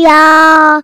也需要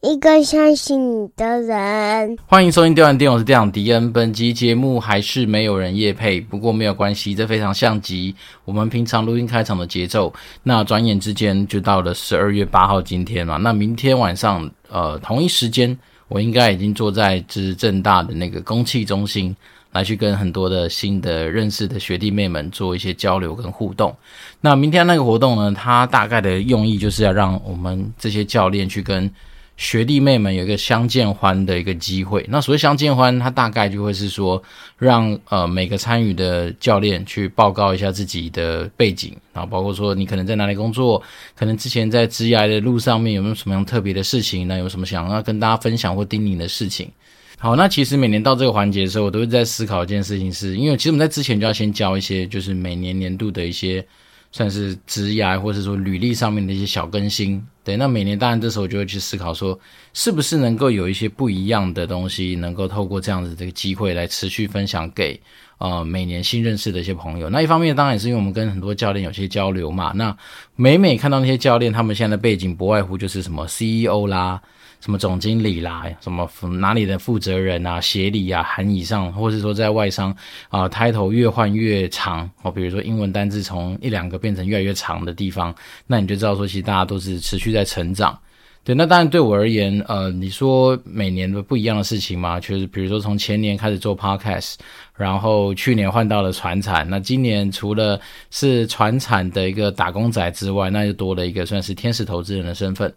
一个相信你的人。欢迎收听《电玩店》，我是店长迪恩。本集节目还是没有人夜配，不过没有关系，这非常像极我们平常录音开场的节奏。那转眼之间就到了十二月八号今天嘛，那明天晚上呃同一时间，我应该已经坐在就是政大的那个公企中心。来去跟很多的新的认识的学弟妹们做一些交流跟互动。那明天那个活动呢，它大概的用意就是要让我们这些教练去跟学弟妹们有一个相见欢的一个机会。那所谓相见欢，它大概就会是说让，呃每个参与的教练去报告一下自己的背景，然后包括说你可能在哪里工作，可能之前在职涯的路上面有没有什么样特别的事情呢？有什么想要跟大家分享或叮咛的事情。好，那其实每年到这个环节的时候，我都会在思考一件事情是，因为其实我们在之前就要先交一些，就是每年年度的一些算是职涯或者说履历上面的一些小更新。对，那每年当然这时候就会去思考说，是不是能够有一些不一样的东西，能够透过这样子这个机会来持续分享给呃每年新认识的一些朋友。那一方面当然也是因为我们跟很多教练有些交流嘛。那每每看到那些教练，他们现在的背景不外乎就是什么 CEO 啦。什么总经理啦，什么哪里的负责人啊，协理啊，含以上，或者说在外商啊，title 越换越长哦，比如说英文单字从一两个变成越来越长的地方，那你就知道说，其实大家都是持续在成长。对，那当然对我而言，呃，你说每年的不一样的事情嘛，就是比如说从前年开始做 podcast，然后去年换到了传产，那今年除了是传产的一个打工仔之外，那就多了一个算是天使投资人的身份。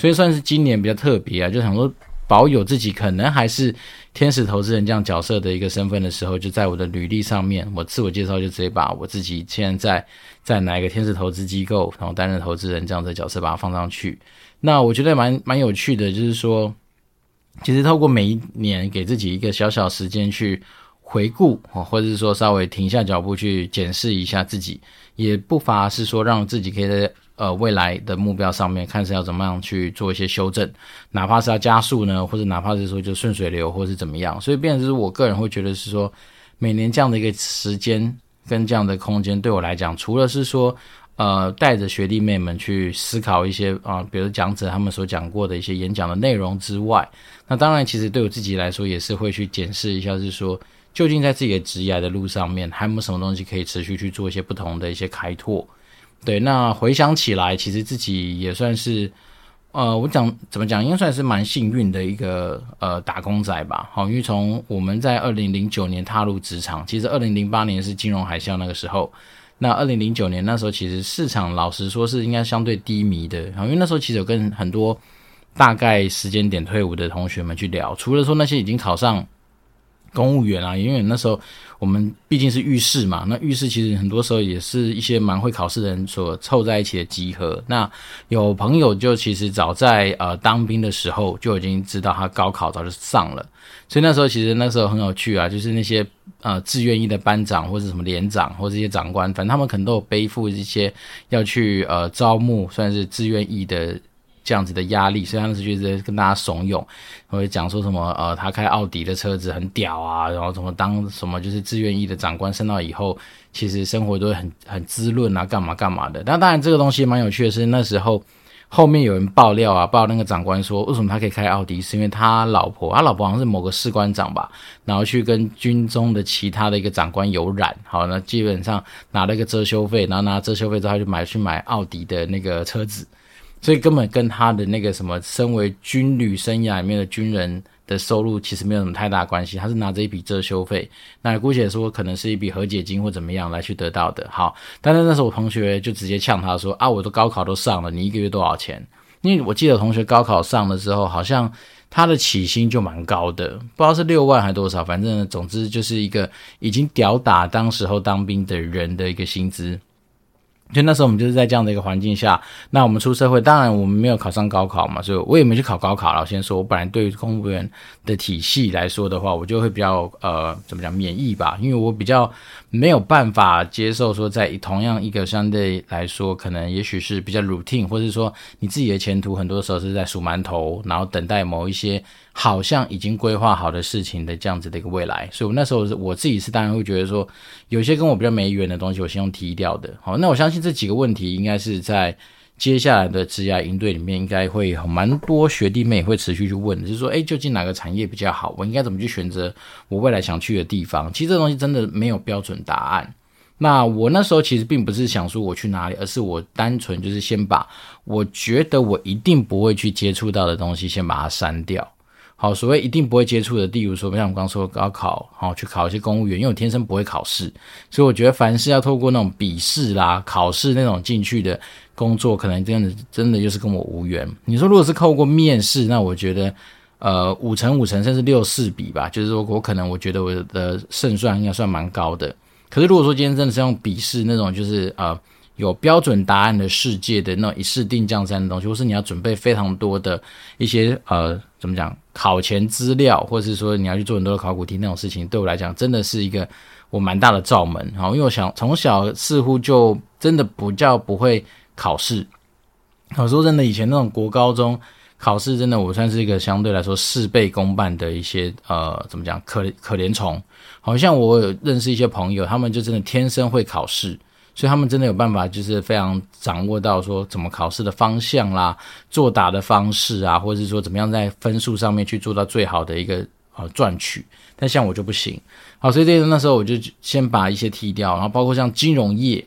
所以算是今年比较特别啊，就想说保有自己可能还是天使投资人这样角色的一个身份的时候，就在我的履历上面，我自我介绍就直接把我自己现在在哪一个天使投资机构，然后担任投资人这样的角色把它放上去。那我觉得蛮蛮有趣的，就是说，其实透过每一年给自己一个小小时间去回顾，或者是说稍微停下脚步去检视一下自己，也不乏是说让自己可以在。呃，未来的目标上面看是要怎么样去做一些修正，哪怕是要加速呢，或者哪怕是说就顺水流，或是怎么样。所以，变成是我个人会觉得是说，每年这样的一个时间跟这样的空间，对我来讲，除了是说，呃，带着学弟妹们去思考一些啊、比如讲者他们所讲过的一些演讲的内容之外，那当然，其实对我自己来说，也是会去检视一下，是说，究竟在自己的职业的路上面，还有没有什么东西可以持续去做一些不同的一些开拓。对，那回想起来，其实自己也算是，呃，我讲怎么讲，应该算是蛮幸运的一个呃打工仔吧。好，因为从我们在二零零九年踏入职场，其实二零零八年是金融海啸那个时候，那二零零九年那时候其实市场老实说是应该相对低迷的，好因为那时候其实有跟很多大概时间点退伍的同学们去聊，除了说那些已经考上。公务员啊，因为那时候我们毕竟是预试嘛，那预试其实很多时候也是一些蛮会考试的人所凑在一起的集合。那有朋友就其实早在呃当兵的时候就已经知道他高考早就上了，所以那时候其实那时候很有趣啊，就是那些呃志愿役的班长或者什么连长或者这些长官，反正他们可能都有背负一些要去呃招募算是志愿役的。这样子的压力，所以他那时候就在跟大家怂恿，会讲说什么呃，他开奥迪的车子很屌啊，然后什么当什么就是志愿役的长官升到以后，其实生活都会很很滋润啊，干嘛干嘛的。但当然这个东西蛮有趣的是，那时候后面有人爆料啊，爆那个长官说，为什么他可以开奥迪，是因为他老婆，他老婆好像是某个士官长吧，然后去跟军中的其他的一个长官有染，好，那基本上拿了一个遮羞费，然后拿遮羞费之后他就买去买奥迪的那个车子。所以根本跟他的那个什么，身为军旅生涯里面的军人的收入其实没有什么太大关系，他是拿着一笔遮羞费，那姑且说可能是一笔和解金或怎么样来去得到的。好，但是那时候我同学就直接呛他说啊，我都高考都上了，你一个月多少钱？因为我记得同学高考上了之后，好像他的起薪就蛮高的，不知道是六万还是多少，反正总之就是一个已经吊打当时候当兵的人的一个薪资。就那时候我们就是在这样的一个环境下，那我们出社会，当然我们没有考上高考嘛，所以我也没去考高考了。我先说，我本来对于公务员的体系来说的话，我就会比较呃怎么讲免疫吧，因为我比较没有办法接受说在同样一个相对来说可能也许是比较 routine，或者是说你自己的前途很多时候是在数馒头，然后等待某一些好像已经规划好的事情的这样子的一个未来。所以我那时候我自己是当然会觉得说，有些跟我比较没缘的东西，我先用踢掉的。好，那我相信。这几个问题应该是在接下来的职涯营队里面，应该会有蛮多学弟妹会持续去问，就是说，哎，究竟哪个产业比较好？我应该怎么去选择我未来想去的地方？其实这东西真的没有标准答案。那我那时候其实并不是想说我去哪里，而是我单纯就是先把我觉得我一定不会去接触到的东西先把它删掉。好，所谓一定不会接触的，例如说，像我刚刚说高考，好去考一些公务员，因为我天生不会考试，所以我觉得凡是要透过那种笔试啦、考试那种进去的工作，可能真的真的就是跟我无缘。你说如果是透过面试，那我觉得，呃，五成五成甚至六四比吧，就是说我可能我觉得我的胜算应该算蛮高的。可是如果说今天真的是用笔试那种，就是呃。有标准答案的世界的那种一试定江山的东西，或是你要准备非常多的一些呃，怎么讲，考前资料，或者是说你要去做很多的考古题那种事情，对我来讲真的是一个我蛮大的罩门。好，因为我想从小似乎就真的不叫不会考试。我说真的，以前那种国高中考试，真的我算是一个相对来说事倍功半的一些呃，怎么讲，可可怜虫。好像我有认识一些朋友，他们就真的天生会考试。所以他们真的有办法，就是非常掌握到说怎么考试的方向啦，作答的方式啊，或者是说怎么样在分数上面去做到最好的一个呃赚取。但像我就不行，好，所以这那时候我就先把一些剔掉，然后包括像金融业，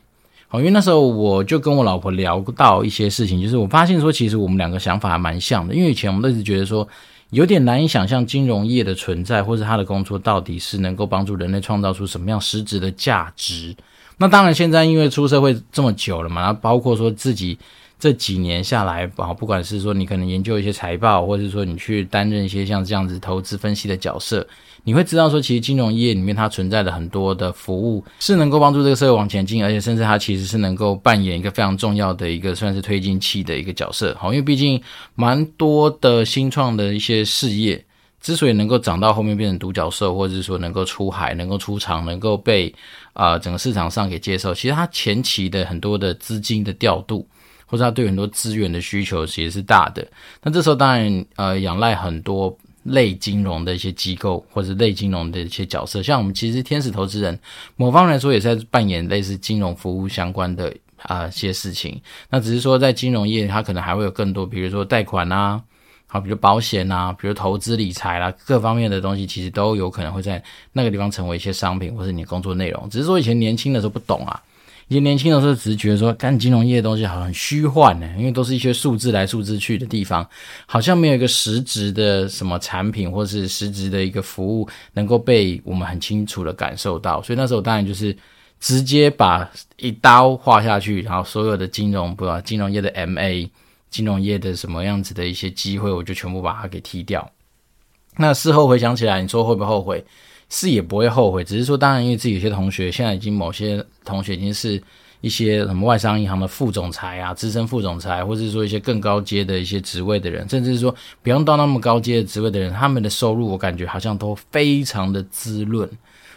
因为那时候我就跟我老婆聊到一些事情，就是我发现说其实我们两个想法还蛮像的，因为以前我们都一直觉得说有点难以想象金融业的存在，或是他的工作到底是能够帮助人类创造出什么样实质的价值。那当然，现在因为出社会这么久了嘛，然后包括说自己这几年下来，啊，不管是说你可能研究一些财报，或者是说你去担任一些像这样子投资分析的角色，你会知道说，其实金融业里面它存在的很多的服务是能够帮助这个社会往前进，而且甚至它其实是能够扮演一个非常重要的一个算是推进器的一个角色。好，因为毕竟蛮多的新创的一些事业。之所以能够涨到后面变成独角兽，或者是说能够出海、能够出场、能够被啊、整个市场上给接受，其实它前期的很多的资金的调度，或者他对很多资源的需求其实是大的。那这时候当然呃仰赖很多类金融的一些机构，或者类金融的一些角色，像我们其实天使投资人，某方来说也在扮演类似金融服务相关的啊、呃、些事情。那只是说在金融业，它可能还会有更多，比如说贷款啊。好，比如保险啊，比如投资理财啦，各方面的东西其实都有可能会在那个地方成为一些商品，或是你工作内容。只是说以前年轻的时候不懂啊，以前年轻的时候只是觉得说干金融业的东西好像很虚幻呢，因为都是一些数字来数字去的地方，好像没有一个实质的什么产品或是实质的一个服务能够被我们很清楚的感受到。所以那时候当然就是直接把一刀划下去，然后所有的金融不金融业的 MA。金融业的什么样子的一些机会，我就全部把它给踢掉。那事后回想起来，你说会不会后悔？是也不会后悔，只是说，当然因为自己有些同学现在已经某些同学已经是一些什么外商银行的副总裁啊、资深副总裁，或者是说一些更高阶的一些职位的人，甚至是说不用到那么高阶的职位的人，他们的收入我感觉好像都非常的滋润。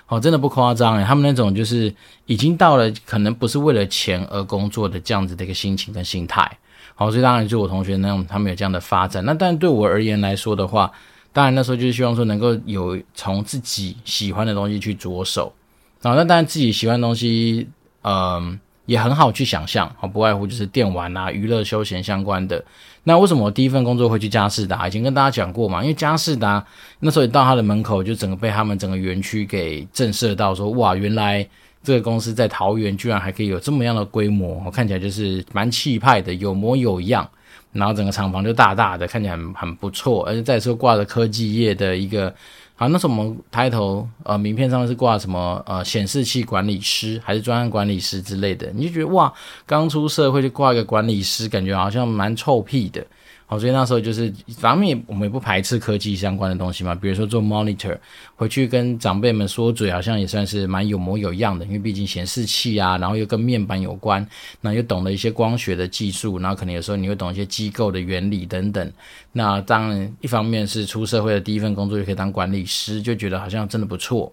哦，真的不夸张诶，他们那种就是已经到了可能不是为了钱而工作的这样子的一个心情跟心态。好，所以当然就我同学那种，他们有这样的发展。那但对我而言来说的话，当然那时候就是希望说能够有从自己喜欢的东西去着手。啊，那当然自己喜欢的东西，嗯，也很好去想象。好，不外乎就是电玩啊、娱乐休闲相关的。那为什么我第一份工作会去佳士达？已经跟大家讲过嘛，因为佳士达那时候一到他的门口，就整个被他们整个园区给震慑到说，说哇，原来。这个公司在桃园居然还可以有这么样的规模，我看起来就是蛮气派的，有模有样。然后整个厂房就大大的，看起来很很不错。而且再说挂着科技业的一个，好，那时候我们抬头呃名片上面是挂什么呃显示器管理师还是专案管理师之类的，你就觉得哇，刚出社会就挂一个管理师，感觉好像蛮臭屁的。好，所以那时候就是，反正也我们也不排斥科技相关的东西嘛，比如说做 monitor，回去跟长辈们说嘴，好像也算是蛮有模有样的，因为毕竟显示器啊，然后又跟面板有关，那又懂了一些光学的技术，然后可能有时候你会懂一些机构的原理等等。那当然，一方面是出社会的第一份工作就可以当管理师，就觉得好像真的不错。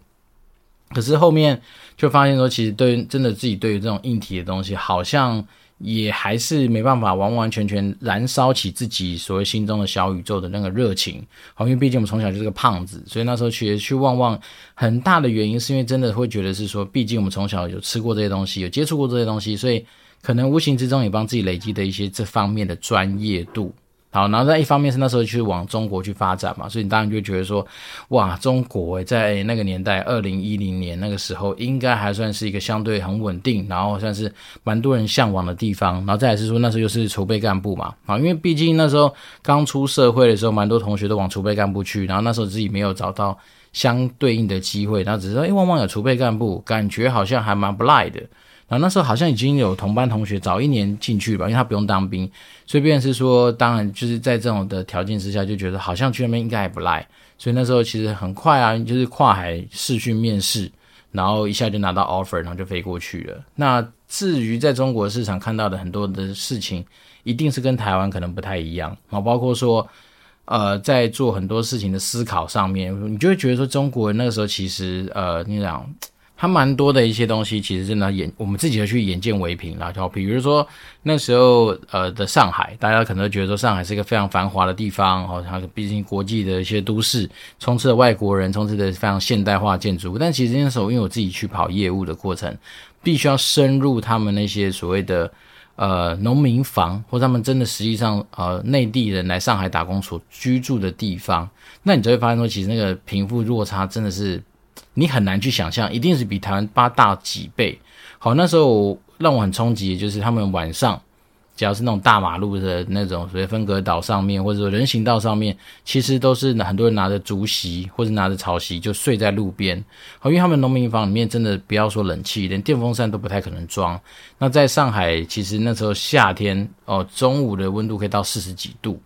可是后面就发现说，其实对真的自己对于这种硬体的东西，好像。也还是没办法完完全全燃烧起自己所谓心中的小宇宙的那个热情，好，因为毕竟我们从小就是个胖子，所以那时候去去旺旺，很大的原因是因为真的会觉得是说，毕竟我们从小有吃过这些东西，有接触过这些东西，所以可能无形之中也帮自己累积的一些这方面的专业度。好，然后在一方面是那时候去往中国去发展嘛，所以你当然就觉得说，哇，中国在那个年代，二零一零年那个时候，应该还算是一个相对很稳定，然后算是蛮多人向往的地方。然后再来是说，那时候又是储备干部嘛，啊，因为毕竟那时候刚出社会的时候，蛮多同学都往储备干部去，然后那时候自己没有找到相对应的机会，然后只是说，哎，旺旺有储备干部，感觉好像还蛮不赖的。然后那时候好像已经有同班同学早一年进去吧，因为他不用当兵，所以便是说，当然就是在这种的条件之下，就觉得好像去那边应该也不赖。所以那时候其实很快啊，就是跨海试训面试，然后一下就拿到 offer，然后就飞过去了。那至于在中国市场看到的很多的事情，一定是跟台湾可能不太一样啊，包括说，呃，在做很多事情的思考上面，你就会觉得说，中国人那个时候其实呃，你讲。它蛮多的一些东西，其实真的眼我们自己要去眼见为凭，然后比如说那时候呃的上海，大家可能觉得说上海是一个非常繁华的地方，哦，它毕竟国际的一些都市，充斥着外国人，充斥着非常现代化建筑物。但其实那时候因为我自己去跑业务的过程，必须要深入他们那些所谓的呃农民房，或他们真的实际上呃内地人来上海打工所居住的地方，那你就会发现说，其实那个贫富落差真的是。你很难去想象，一定是比台湾八大几倍。好，那时候让我很冲击，就是他们晚上，只要是那种大马路的那种，所谓分隔岛上面，或者说人行道上面，其实都是很多人拿着竹席或者拿着草席就睡在路边。好，因为他们农民房里面真的不要说冷气，连电风扇都不太可能装。那在上海，其实那时候夏天哦，中午的温度可以到四十几度。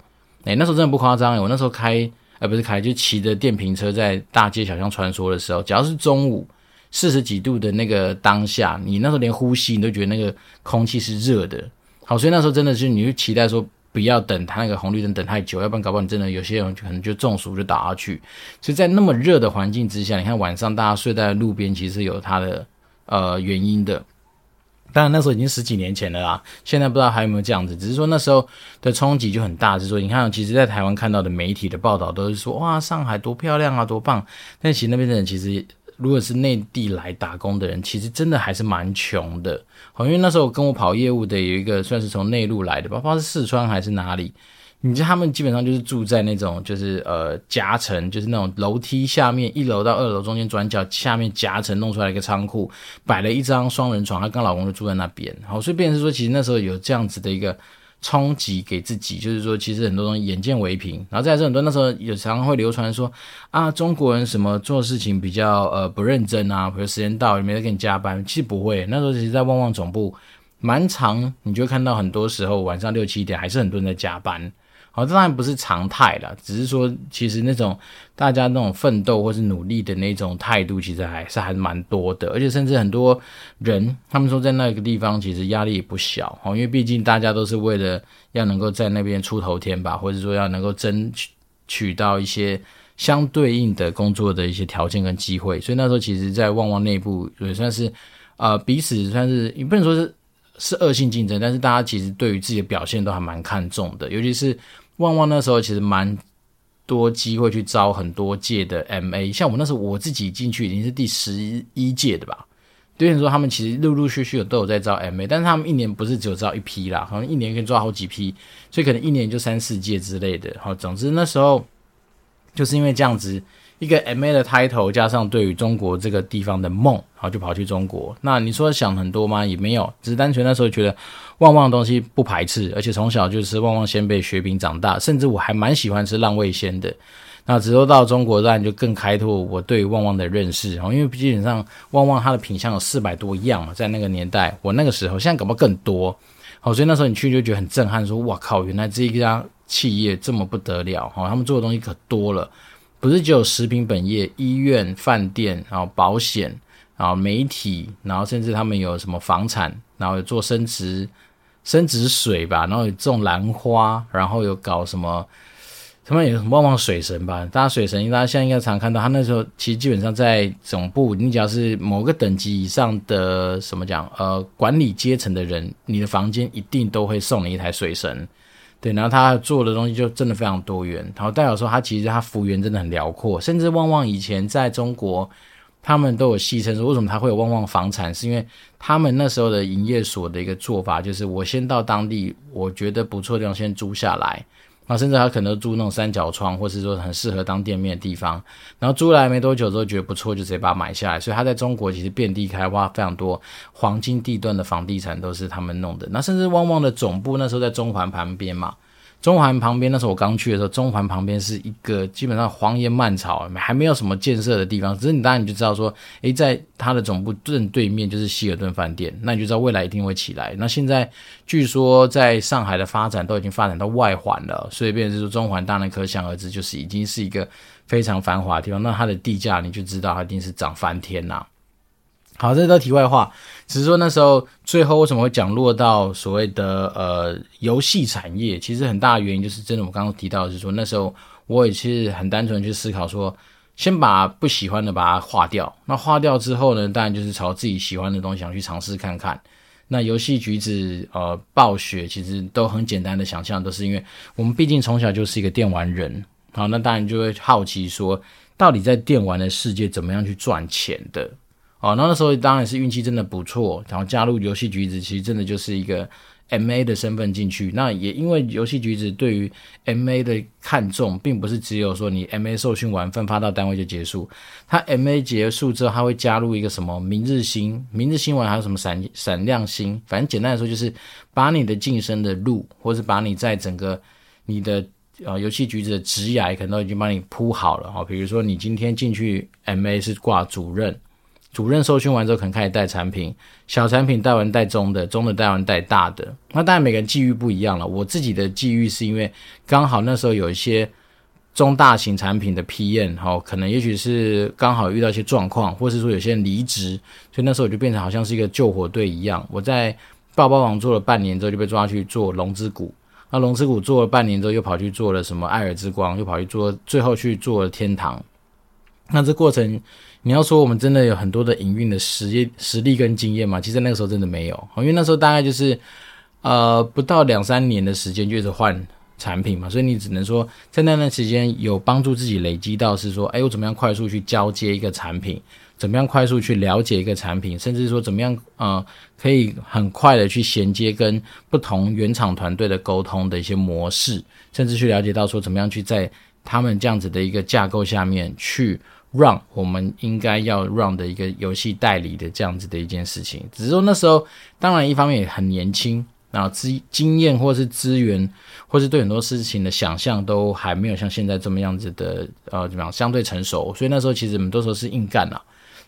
诶，那时候真的不夸张，我那时候开。而不是开，就骑着电瓶车在大街小巷穿梭的时候，只要是中午四十几度的那个当下，你那时候连呼吸你都觉得那个空气是热的。好，所以那时候真的是你就期待说不要等他那个红绿灯等太久，要不然搞不好你真的有些人可能就中暑就倒下去。所以在那么热的环境之下，你看晚上大家睡在路边，其实有它的呃原因的。当然那时候已经十几年前了啦，现在不知道还有没有这样子。只是说那时候的冲击就很大，是说你看，其实，在台湾看到的媒体的报道都是说，哇，上海多漂亮啊，多棒。但其实那边的人，其实如果是内地来打工的人，其实真的还是蛮穷的。好，因为那时候跟我跑业务的有一个算是从内陆来的，不知道是四川还是哪里。你知道他们基本上就是住在那种就是呃夹层，就是那种楼梯下面一楼到二楼中间转角下面夹层弄出来一个仓库，摆了一张双人床，她跟老公就住在那边。好，所以变成是说，其实那时候有这样子的一个冲击给自己，就是说其实很多东西眼见为凭。然后再是很多那时候有常常会流传说啊，中国人什么做事情比较呃不认真啊，比如时间到也没人给你加班，其实不会。那时候其实，在旺旺总部蛮长，你就看到很多时候晚上六七点还是很多人在加班。好，这当然不是常态啦，只是说，其实那种大家那种奋斗或是努力的那种态度，其实还是还是蛮多的，而且甚至很多人，他们说在那个地方其实压力也不小，哦，因为毕竟大家都是为了要能够在那边出头天吧，或者说要能够争取取到一些相对应的工作的一些条件跟机会，所以那时候其实，在旺旺内部也算是，呃，彼此算是也不能说是是恶性竞争，但是大家其实对于自己的表现都还蛮看重的，尤其是。旺旺那时候其实蛮多机会去招很多届的 MA，像我那时候我自己进去已经是第十一届的吧。对你说，他们其实陆陆续续有都有在招 MA，但是他们一年不是只有招一批啦，好像一年可以招好几批，所以可能一年就三四届之类的。好，总之那时候就是因为这样子。一个 MA 的 title 加上对于中国这个地方的梦，然后就跑去中国。那你说想很多吗？也没有，只是单纯那时候觉得旺旺的东西不排斥，而且从小就吃旺旺鲜贝雪饼长大，甚至我还蛮喜欢吃浪味仙的。那直到到中国，那你就更开拓我对旺旺的认识。因为基本上旺旺它的品相有四百多样嘛，在那个年代，我那个时候现在搞不更多。好，所以那时候你去就觉得很震撼，说哇靠，原来这一家企业这么不得了，哈，他们做的东西可多了。不是只有食品本业、医院、饭店，然后保险，然后媒体，然后甚至他们有什么房产，然后有做生殖、生殖水吧，然后有种兰花，然后有搞什么，他们有什么旺旺水神吧？大家水神，大家现在应该常看到，他那时候其实基本上在总部，你只要是某个等级以上的什么讲，呃，管理阶层的人，你的房间一定都会送你一台水神。对，然后他做的东西就真的非常多元，然后代表说他其实他服务员真的很辽阔，甚至旺旺以前在中国他们都有戏称说，为什么他会有旺旺房产？是因为他们那时候的营业所的一个做法，就是我先到当地，我觉得不错的地方先租下来，那甚至他可能租那种三角窗，或是说很适合当店面的地方，然后租来没多久之后觉得不错，就直接把它买下来。所以他在中国其实遍地开花，非常多黄金地段的房地产都是他们弄的。那甚至旺旺的总部那时候在中环旁边嘛。中环旁边，那时候我刚去的时候，中环旁边是一个基本上荒烟蔓草，还没有什么建设的地方。只是你当然你就知道说，诶，在它的总部正对面就是希尔顿饭店，那你就知道未来一定会起来。那现在据说在上海的发展都已经发展到外环了，所以变成是说中环当然可想而知，就是已经是一个非常繁华的地方。那它的地价你就知道它一定是涨翻天呐。好，这都题外话，只是说那时候最后为什么会讲落到所谓的呃游戏产业，其实很大的原因就是真的，我刚刚提到的是说那时候我也是很单纯去思考说，先把不喜欢的把它划掉，那划掉之后呢，当然就是朝自己喜欢的东西想去尝试看看。那游戏橘子呃暴雪其实都很简单的想象，都是因为我们毕竟从小就是一个电玩人，好，那当然就会好奇说，到底在电玩的世界怎么样去赚钱的。哦，那那时候当然是运气真的不错，然后加入游戏橘子，其实真的就是一个 MA 的身份进去。那也因为游戏橘子对于 MA 的看重，并不是只有说你 MA 受训完分发到单位就结束，他 MA 结束之后，他会加入一个什么明日星、明日星完还有什么闪闪亮星，反正简单来说就是把你的晋升的路，或是把你在整个你的呃游戏橘子的职涯，可能都已经帮你铺好了哈。比如说你今天进去 MA 是挂主任。主任受训完之后，可能开始带产品，小产品带完带中的，中的带完带大的。那当然每个人际遇不一样了。我自己的际遇是因为刚好那时候有一些中大型产品的 PM，好，可能也许是刚好遇到一些状况，或是说有些人离职，所以那时候我就变成好像是一个救火队一样。我在抱抱网做了半年之后，就被抓去做龙之谷。那龙之谷做了半年之后，又跑去做了什么爱尔之光，又跑去做，最后去做了天堂。那这过程。你要说我们真的有很多的营运的实业实力跟经验嘛？其实那个时候真的没有，因为那时候大概就是，呃，不到两三年的时间就是换产品嘛，所以你只能说在那段时间有帮助自己累积到是说，哎，我怎么样快速去交接一个产品，怎么样快速去了解一个产品，甚至说怎么样，呃，可以很快的去衔接跟不同原厂团队的沟通的一些模式，甚至去了解到说怎么样去在他们这样子的一个架构下面去。Run 我们应该要 run 的一个游戏代理的这样子的一件事情，只是说那时候当然一方面也很年轻，然后资经验或是资源，或是对很多事情的想象都还没有像现在这么样子的呃怎么样相对成熟，所以那时候其实我们多时候是硬干啊，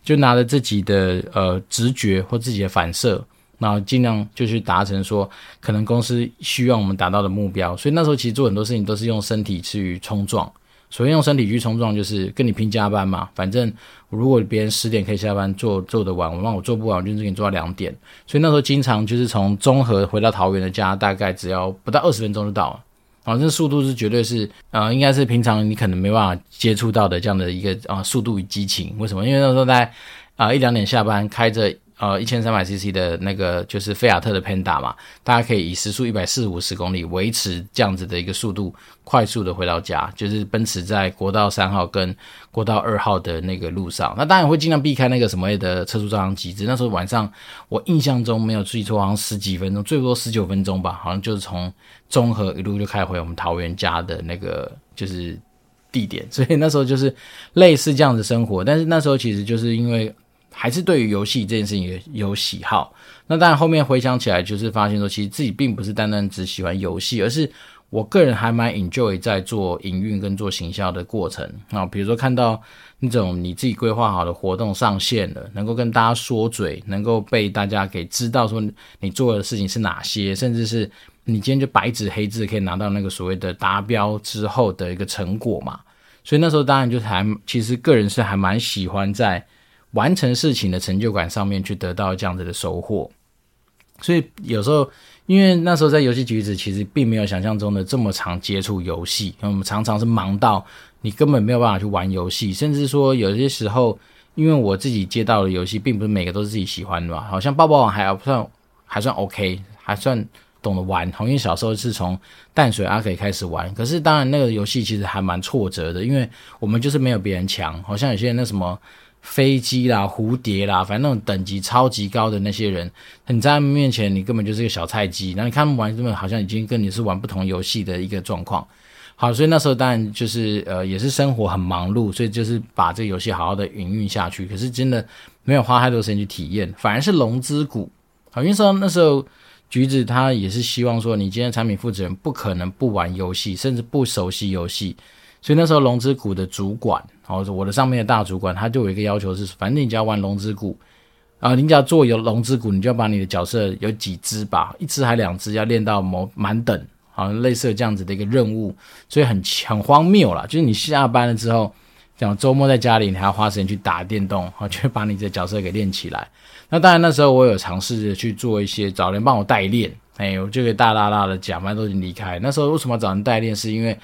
就拿着自己的呃直觉或自己的反射，然后尽量就去达成说可能公司需要我们达到的目标，所以那时候其实做很多事情都是用身体去冲撞。所以用身体去冲撞，就是跟你拼加班嘛。反正如果别人十点可以下班做做得完，我让我做不完，我就是给你做到两点。所以那时候经常就是从中和回到桃园的家，大概只要不到二十分钟就到了。啊，这速度是绝对是呃，应该是平常你可能没办法接触到的这样的一个啊速度与激情。为什么？因为那时候在啊一两点下班，开着。呃，一千三百 CC 的那个就是菲亚特的 Panda 嘛，大家可以以时速一百四五十公里维持这样子的一个速度，快速的回到家。就是奔驰在国道三号跟国道二号的那个路上，那当然会尽量避开那个什么的测速照相机。只那时候晚上，我印象中没有记错，好像十几分钟，最多十九分钟吧，好像就是从中和一路就开回我们桃园家的那个就是地点。所以那时候就是类似这样子生活，但是那时候其实就是因为。还是对于游戏这件事情有喜好，那当然后面回想起来，就是发现说，其实自己并不是单单只喜欢游戏，而是我个人还蛮 enjoy 在做营运跟做行销的过程啊。比如说看到那种你自己规划好的活动上线了，能够跟大家说嘴，能够被大家给知道说你做的事情是哪些，甚至是你今天就白纸黑字可以拿到那个所谓的达标之后的一个成果嘛。所以那时候当然就是还其实个人是还蛮喜欢在。完成事情的成就感上面去得到这样子的收获，所以有时候因为那时候在游戏局子其实并没有想象中的这么常接触游戏，我们常常是忙到你根本没有办法去玩游戏，甚至说有些时候，因为我自己接到的游戏并不是每个都是自己喜欢的嘛，好像爆爆王还算还算 OK，还算懂得玩。因为小时候是从淡水阿给开始玩，可是当然那个游戏其实还蛮挫折的，因为我们就是没有别人强，好像有些人那什么。飞机啦、蝴蝶啦，反正那种等级超级高的那些人，你在他们面前，你根本就是个小菜鸡。然后你看他们玩，根本好像已经跟你是玩不同游戏的一个状况。好，所以那时候当然就是呃，也是生活很忙碌，所以就是把这个游戏好好的营运下去。可是真的没有花太多时间去体验，反而是龙之谷。好，因为说那时候橘子他也是希望说，你今天产品负责人不可能不玩游戏，甚至不熟悉游戏。所以那时候龙之谷的主管，哦，我的上面的大主管，他就有一个要求是，反正你只要玩龙之谷，啊，你只要做有龙之谷，你就要把你的角色有几只吧，一只还两只，要练到某满等。好像类似这样子的一个任务，所以很很荒谬啦。就是你下班了之后，讲周末在家里，你还要花时间去打电动，好，就把你的角色给练起来。那当然那时候我有尝试着去做一些找人帮我代练，哎，我就给大大大的讲，反正都已经离开。那时候为什么找人代练？是因为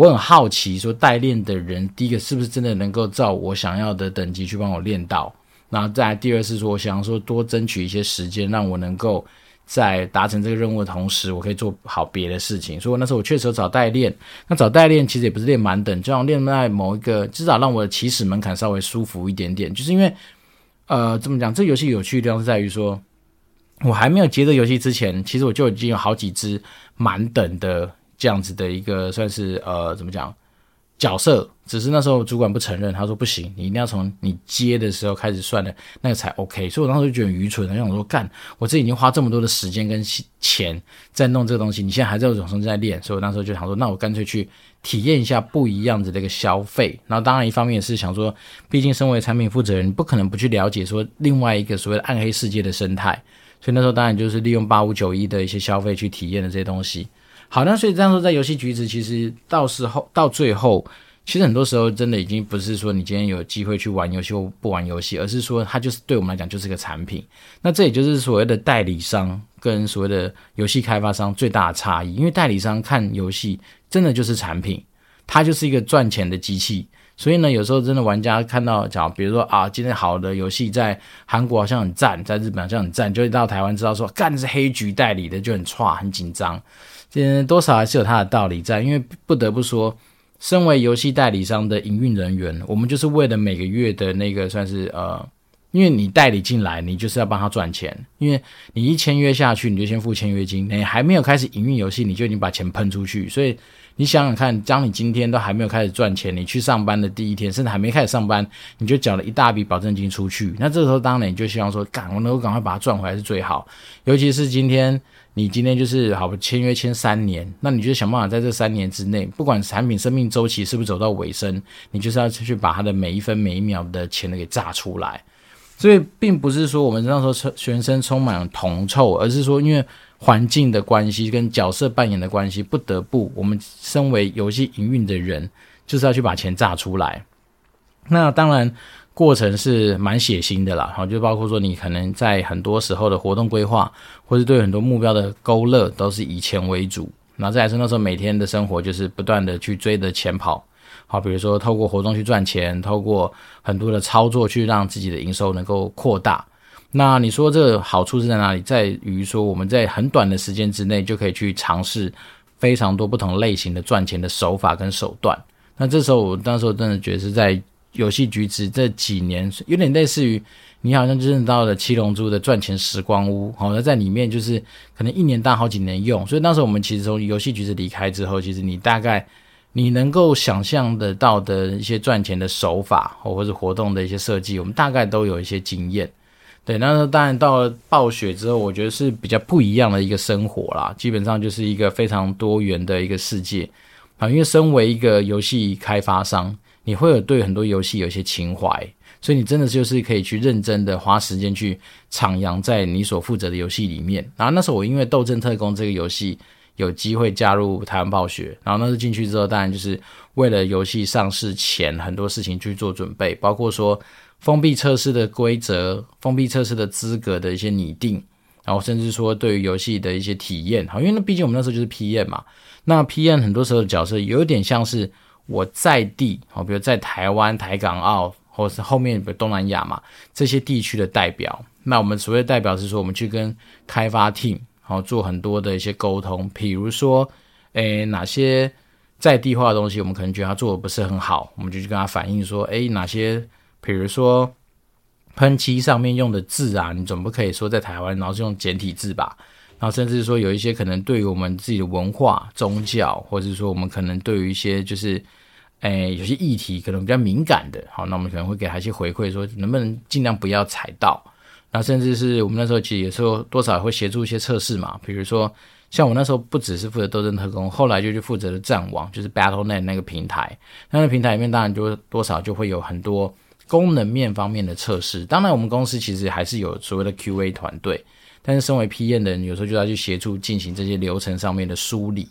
我很好奇，说代练的人，第一个是不是真的能够照我想要的等级去帮我练到？然后再第二是说，我想说多争取一些时间，让我能够。在达成这个任务的同时，我可以做好别的事情。所以那时候我确实有找代练。那找代练其实也不是练满等，就像练在某一个，至少让我的起始门槛稍微舒服一点点。就是因为，呃，怎么讲？这游戏有趣的地方是在于说，我还没有接这游戏之前，其实我就已经有好几只满等的这样子的一个算是呃，怎么讲？角色，只是那时候主管不承认，他说不行，你一定要从你接的时候开始算的，那个才 OK。所以我当时就觉得愚蠢，我想说干，我这已经花这么多的时间跟钱在弄这个东西，你现在还在有种生在练，所以我那时候就想说，那我干脆去体验一下不一样子的一个消费。然后当然一方面也是想说，毕竟身为产品负责人，你不可能不去了解说另外一个所谓的暗黑世界的生态。所以那时候当然就是利用八五九一的一些消费去体验的这些东西。好，那所以这样说，在游戏局子其实到时候到最后，其实很多时候真的已经不是说你今天有机会去玩游戏或不玩游戏，而是说它就是对我们来讲就是个产品。那这也就是所谓的代理商跟所谓的游戏开发商最大的差异，因为代理商看游戏真的就是产品，它就是一个赚钱的机器。所以呢，有时候真的玩家看到讲，比如说啊，今天好的游戏在韩国好像很赞，在日本好像很赞，就会到台湾知道说，干是黑局代理的就很差很紧张。这多少还是有它的道理在，因为不得不说，身为游戏代理商的营运人员，我们就是为了每个月的那个算是呃，因为你代理进来，你就是要帮他赚钱，因为你一签约下去，你就先付签约金，你还没有开始营运游戏，你就已经把钱喷出去，所以你想想看，当你今天都还没有开始赚钱，你去上班的第一天，甚至还没开始上班，你就缴了一大笔保证金出去，那这时候当然你就希望说，赶我能够赶快把它赚回来是最好，尤其是今天。你今天就是好签约签三年，那你就想办法在这三年之内，不管产品生命周期是不是走到尾声，你就是要去把它的每一分每一秒的钱都给榨出来。所以并不是说我们那时候全身充满铜臭，而是说因为环境的关系跟角色扮演的关系，不得不我们身为游戏营运的人，就是要去把钱榨出来。那当然。过程是蛮血腥的啦，好，就包括说你可能在很多时候的活动规划，或是对很多目标的勾勒，都是以钱为主。那再来是那时候每天的生活就是不断的去追着钱跑，好，比如说透过活动去赚钱，透过很多的操作去让自己的营收能够扩大。那你说这个好处是在哪里？在于说我们在很短的时间之内就可以去尝试非常多不同类型的赚钱的手法跟手段。那这时候我那时候真的觉得是在。游戏橘子这几年有点类似于你好像就是到了七龙珠的赚钱时光屋，好，那在里面就是可能一年当好几年用，所以那时我们其实从游戏橘子离开之后，其实你大概你能够想象得到的一些赚钱的手法，或者活动的一些设计，我们大概都有一些经验。对，那当然到了暴雪之后，我觉得是比较不一样的一个生活啦，基本上就是一个非常多元的一个世界啊，因为身为一个游戏开发商。你会有对很多游戏有一些情怀，所以你真的就是可以去认真的花时间去徜徉在你所负责的游戏里面。然后那时候我因为《斗阵特工》这个游戏有机会加入台湾暴雪，然后那时进去之后，当然就是为了游戏上市前很多事情去做准备，包括说封闭测试的规则、封闭测试的资格的一些拟定，然后甚至说对于游戏的一些体验。好，因为那毕竟我们那时候就是 PM 嘛，那 PM 很多时候的角色有点像是。我在地，好，比如在台湾、台港澳，或是后面比如东南亚嘛，这些地区的代表。那我们所谓的代表是说，我们去跟开发 team，好，做很多的一些沟通。比如说，诶，哪些在地化的东西，我们可能觉得他做的不是很好，我们就去跟他反映说，诶，哪些，比如说喷漆上面用的字啊，你总不可以说在台湾然后是用简体字吧？然后甚至说有一些可能对于我们自己的文化、宗教，或者是说我们可能对于一些就是，诶有些议题可能比较敏感的，好，那我们可能会给他一些回馈，说能不能尽量不要踩到。那甚至是我们那时候其实有时候多少会协助一些测试嘛，比如说像我那时候不只是负责斗争特工，后来就去负责了战网，就是 BattleNet 那个平台。那个平台里面当然就多少就会有很多功能面方面的测试。当然我们公司其实还是有所谓的 QA 团队，但是身为 PM 的人，有时候就要去协助进行这些流程上面的梳理。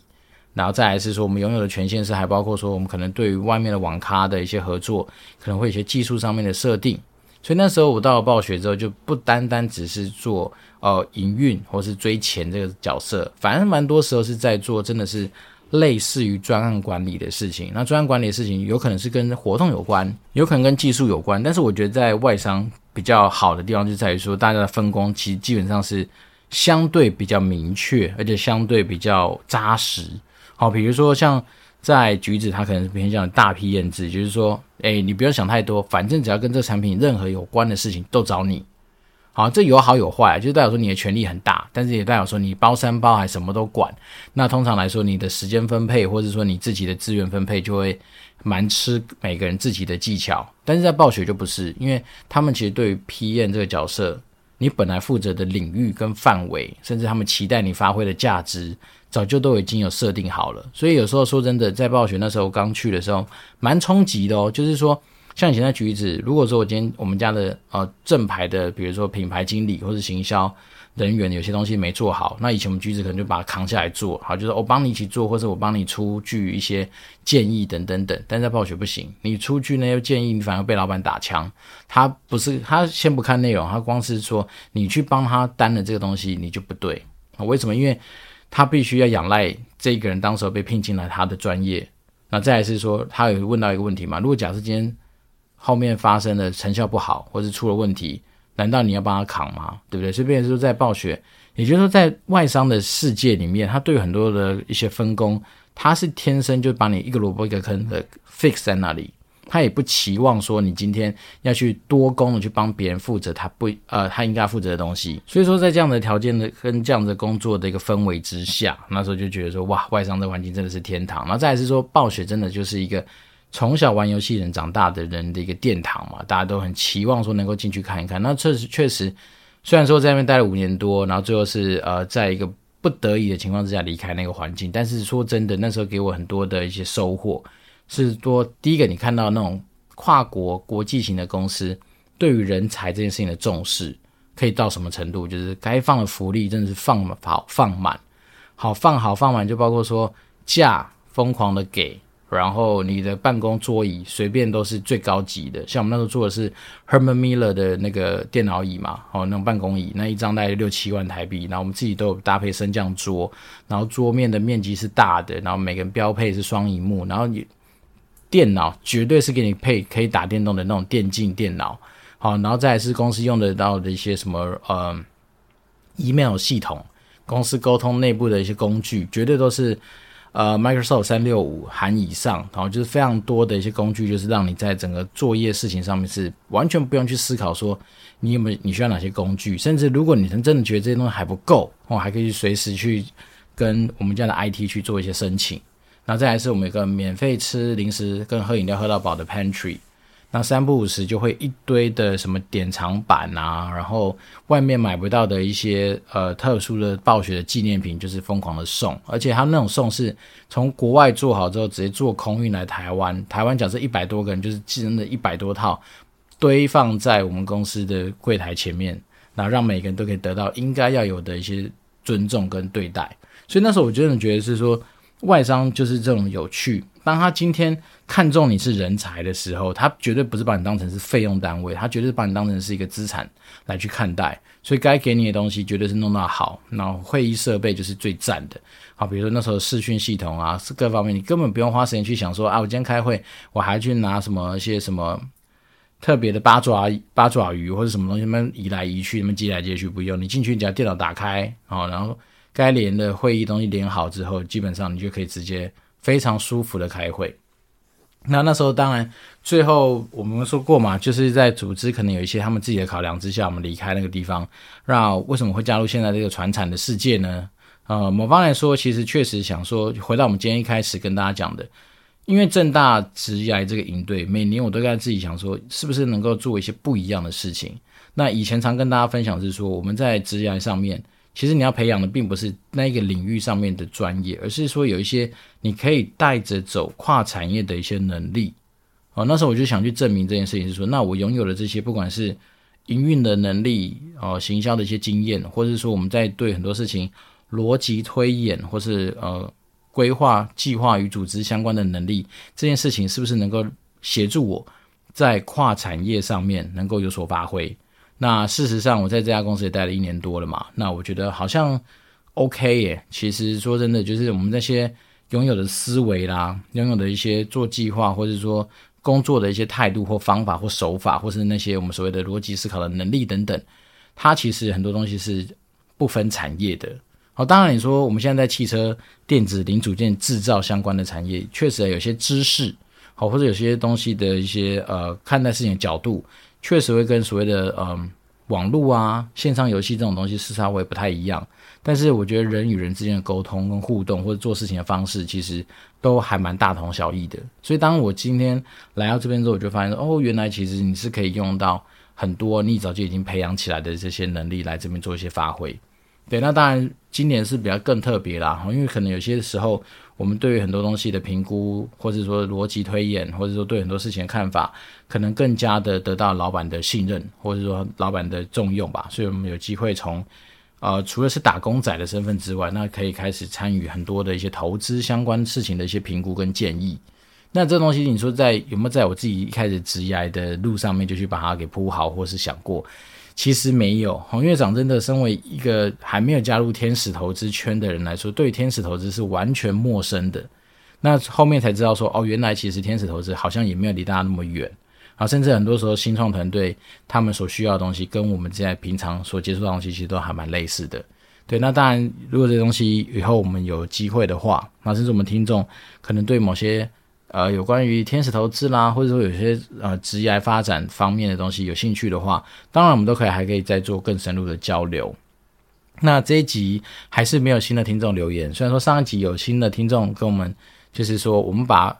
然后再来是说，我们拥有的权限是还包括说，我们可能对于外面的网咖的一些合作，可能会有一些技术上面的设定。所以那时候我到了暴雪之后，就不单单只是做呃营运或是追钱这个角色，反正蛮多时候是在做真的是类似于专案管理的事情。那专案管理的事情有可能是跟活动有关，有可能跟技术有关。但是我觉得在外商比较好的地方就在于说，大家的分工其实基本上是相对比较明确，而且相对比较扎实。好，比如说像。在橘子，它可能是偏向大批验制，就是说，哎，你不要想太多，反正只要跟这产品任何有关的事情都找你。好，这有好有坏，就代表说你的权力很大，但是也代表说你包山包海什么都管。那通常来说，你的时间分配或者说你自己的资源分配就会蛮吃每个人自己的技巧。但是在暴雪就不是，因为他们其实对于批验这个角色，你本来负责的领域跟范围，甚至他们期待你发挥的价值。早就都已经有设定好了，所以有时候说真的，在暴雪那时候刚去的时候，蛮冲击的哦。就是说，像以前在橘子，如果说我今天我们家的呃正牌的，比如说品牌经理或者行销人员有些东西没做好，那以前我们橘子可能就把它扛下来做，好，就是我帮你一起做，或者我帮你出具一些建议等等等。但在暴雪不行，你出具那些建议，你反而被老板打枪。他不是他先不看内容，他光是说你去帮他担了这个东西，你就不对。为什么？因为他必须要仰赖这个人当时候被聘进来他的专业，那再来是说，他有问到一个问题嘛？如果假设今天后面发生的成效不好，或是出了问题，难道你要帮他扛吗？对不对？所以变成说在暴雪，也就是说在外商的世界里面，他对很多的一些分工，他是天生就把你一个萝卜一个坑的 fix 在那里。他也不期望说你今天要去多工的去帮别人负责他不呃他应该负责的东西，所以说在这样的条件的跟这样的工作的一个氛围之下，那时候就觉得说哇，外商的环境真的是天堂。然后再来是说暴雪真的就是一个从小玩游戏人长大的人的一个殿堂嘛，大家都很期望说能够进去看一看。那确实确实，虽然说在那边待了五年多，然后最后是呃在一个不得已的情况之下离开那个环境，但是说真的，那时候给我很多的一些收获。是说，第一个你看到那种跨国国际型的公司对于人才这件事情的重视，可以到什么程度？就是该放的福利真的是放好放满，好放好放满，就包括说假疯狂的给，然后你的办公桌椅随便都是最高级的，像我们那时候做的是 Herman Miller 的那个电脑椅嘛，哦，那种办公椅，那一张大概六七万台币，然后我们自己都有搭配升降桌，然后桌面的面积是大的，然后每个人标配是双荧幕，然后你。电脑绝对是给你配可以打电动的那种电竞电脑，好，然后再是公司用得到的一些什么呃，email 系统，公司沟通内部的一些工具，绝对都是呃 Microsoft 三六五含以上，然后就是非常多的一些工具，就是让你在整个作业事情上面是完全不用去思考说你有没有你需要哪些工具，甚至如果你真的觉得这些东西还不够，哦，还可以随时去跟我们家的 IT 去做一些申请。那再来是我们一个免费吃零食跟喝饮料喝到饱的 pantry，那三不五时就会一堆的什么典藏版啊，然后外面买不到的一些呃特殊的暴雪的纪念品，就是疯狂的送，而且他那种送是从国外做好之后直接做空运来台湾，台湾假设一百多个人就是寄真的一百多套堆放在我们公司的柜台前面，然后让每个人都可以得到应该要有的一些尊重跟对待，所以那时候我真的觉得是说。外商就是这种有趣。当他今天看中你是人才的时候，他绝对不是把你当成是费用单位，他绝对把你当成是一个资产来去看待。所以该给你的东西绝对是弄到好。然后会议设备就是最赞的。好，比如说那时候视讯系统啊，是各方面你根本不用花时间去想说啊，我今天开会我还去拿什么一些什么特别的八爪八爪鱼或者什么东西，他们移来移去，他们接来接去不用。你进去，你只要电脑打开，好，然后。该连的会议东西连好之后，基本上你就可以直接非常舒服的开会。那那时候当然最后我们说过嘛，就是在组织可能有一些他们自己的考量之下，我们离开那个地方。那为什么会加入现在这个传产的世界呢？呃，某方来说，其实确实想说，回到我们今天一开始跟大家讲的，因为正大职涯这个营队，每年我都在自己想说，是不是能够做一些不一样的事情。那以前常跟大家分享是说，我们在职涯上面。其实你要培养的并不是那一个领域上面的专业，而是说有一些你可以带着走跨产业的一些能力。哦，那时候我就想去证明这件事情，是说，那我拥有的这些，不管是营运的能力，哦，行销的一些经验，或者是说我们在对很多事情逻辑推演，或是呃规划、计划与组织相关的能力，这件事情是不是能够协助我在跨产业上面能够有所发挥？那事实上，我在这家公司也待了一年多了嘛。那我觉得好像 OK 耶。其实说真的，就是我们那些拥有的思维啦，拥有的一些做计划，或者说工作的一些态度或方法或手法，或是那些我们所谓的逻辑思考的能力等等，它其实很多东西是不分产业的。好，当然你说我们现在在汽车电子零组件制造相关的产业，确实有些知识，好，或者有些东西的一些呃看待事情的角度。确实会跟所谓的嗯网络啊、线上游戏这种东西是稍微不太一样，但是我觉得人与人之间的沟通跟互动或者做事情的方式，其实都还蛮大同小异的。所以当我今天来到这边之后，我就发现哦，原来其实你是可以用到很多你早就已经培养起来的这些能力来这边做一些发挥。对，那当然今年是比较更特别啦，因为可能有些时候。我们对于很多东西的评估，或者说逻辑推演，或者说对很多事情的看法，可能更加的得到老板的信任，或者说老板的重用吧。所以，我们有机会从，呃，除了是打工仔的身份之外，那可以开始参与很多的一些投资相关事情的一些评估跟建议。那这东西，你说在有没有在我自己一开始职涯的路上面就去把它给铺好，或是想过？其实没有，黄院长真的身为一个还没有加入天使投资圈的人来说，对天使投资是完全陌生的。那后面才知道说，哦，原来其实天使投资好像也没有离大家那么远啊，甚至很多时候新创团队他们所需要的东西，跟我们现在平常所接触的东西其实都还蛮类似的。对，那当然，如果这东西以后我们有机会的话，那甚至我们听众可能对某些。呃，有关于天使投资啦，或者说有些呃职业发展方面的东西有兴趣的话，当然我们都可以还可以再做更深入的交流。那这一集还是没有新的听众留言，虽然说上一集有新的听众跟我们，就是说我们把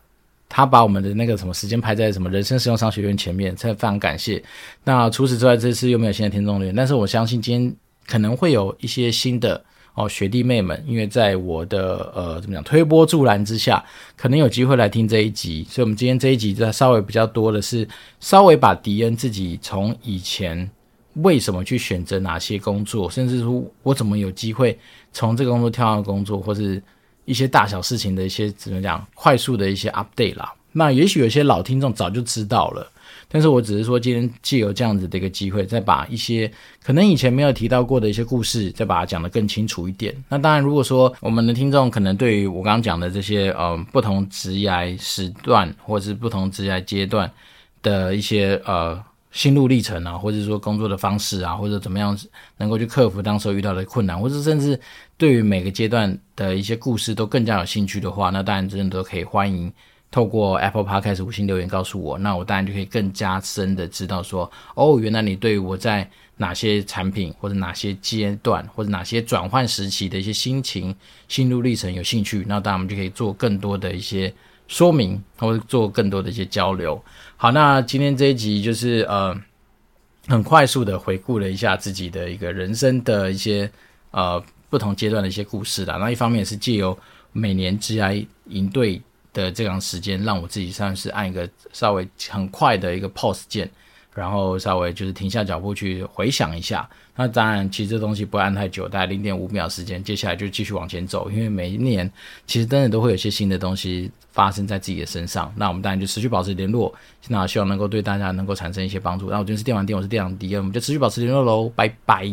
他把我们的那个什么时间排在什么人生实用商学院前面，真的非常感谢。那除此之外，这次又没有新的听众留言，但是我相信今天可能会有一些新的。哦，学弟妹们，因为在我的呃怎么讲推波助澜之下，可能有机会来听这一集，所以我们今天这一集在稍微比较多的是稍微把迪恩自己从以前为什么去选择哪些工作，甚至说我怎么有机会从这个工作跳到工作，或是一些大小事情的一些怎么讲快速的一些 update 啦。那也许有些老听众早就知道了。但是我只是说，今天借由这样子的一个机会，再把一些可能以前没有提到过的一些故事，再把它讲得更清楚一点。那当然，如果说我们的听众可能对于我刚刚讲的这些呃不同职涯时段，或者是不同职涯阶段的一些呃心路历程啊，或者说工作的方式啊，或者怎么样能够去克服当时遇到的困难，或者甚至对于每个阶段的一些故事都更加有兴趣的话，那当然真的都可以欢迎。透过 Apple Podcast 五星留言告诉我，那我当然就可以更加深的知道说，哦，原来你对我在哪些产品或者哪些阶段或者哪些转换时期的一些心情、心路历程有兴趣，那当然我们就可以做更多的一些说明，或者做更多的一些交流。好，那今天这一集就是呃，很快速的回顾了一下自己的一个人生的一些呃不同阶段的一些故事啦。那一方面是借由每年 G I 营队。的这样时间，让我自己算是按一个稍微很快的一个 pause 键，然后稍微就是停下脚步去回想一下。那当然，其实这东西不会按太久，大概零点五秒时间，接下来就继续往前走。因为每一年其实真的都会有些新的东西发生在自己的身上。那我们当然就持续保持联络，那希望能够对大家能够产生一些帮助。那我今天是电玩店，我是电玩迪，我们就持续保持联络喽，拜拜。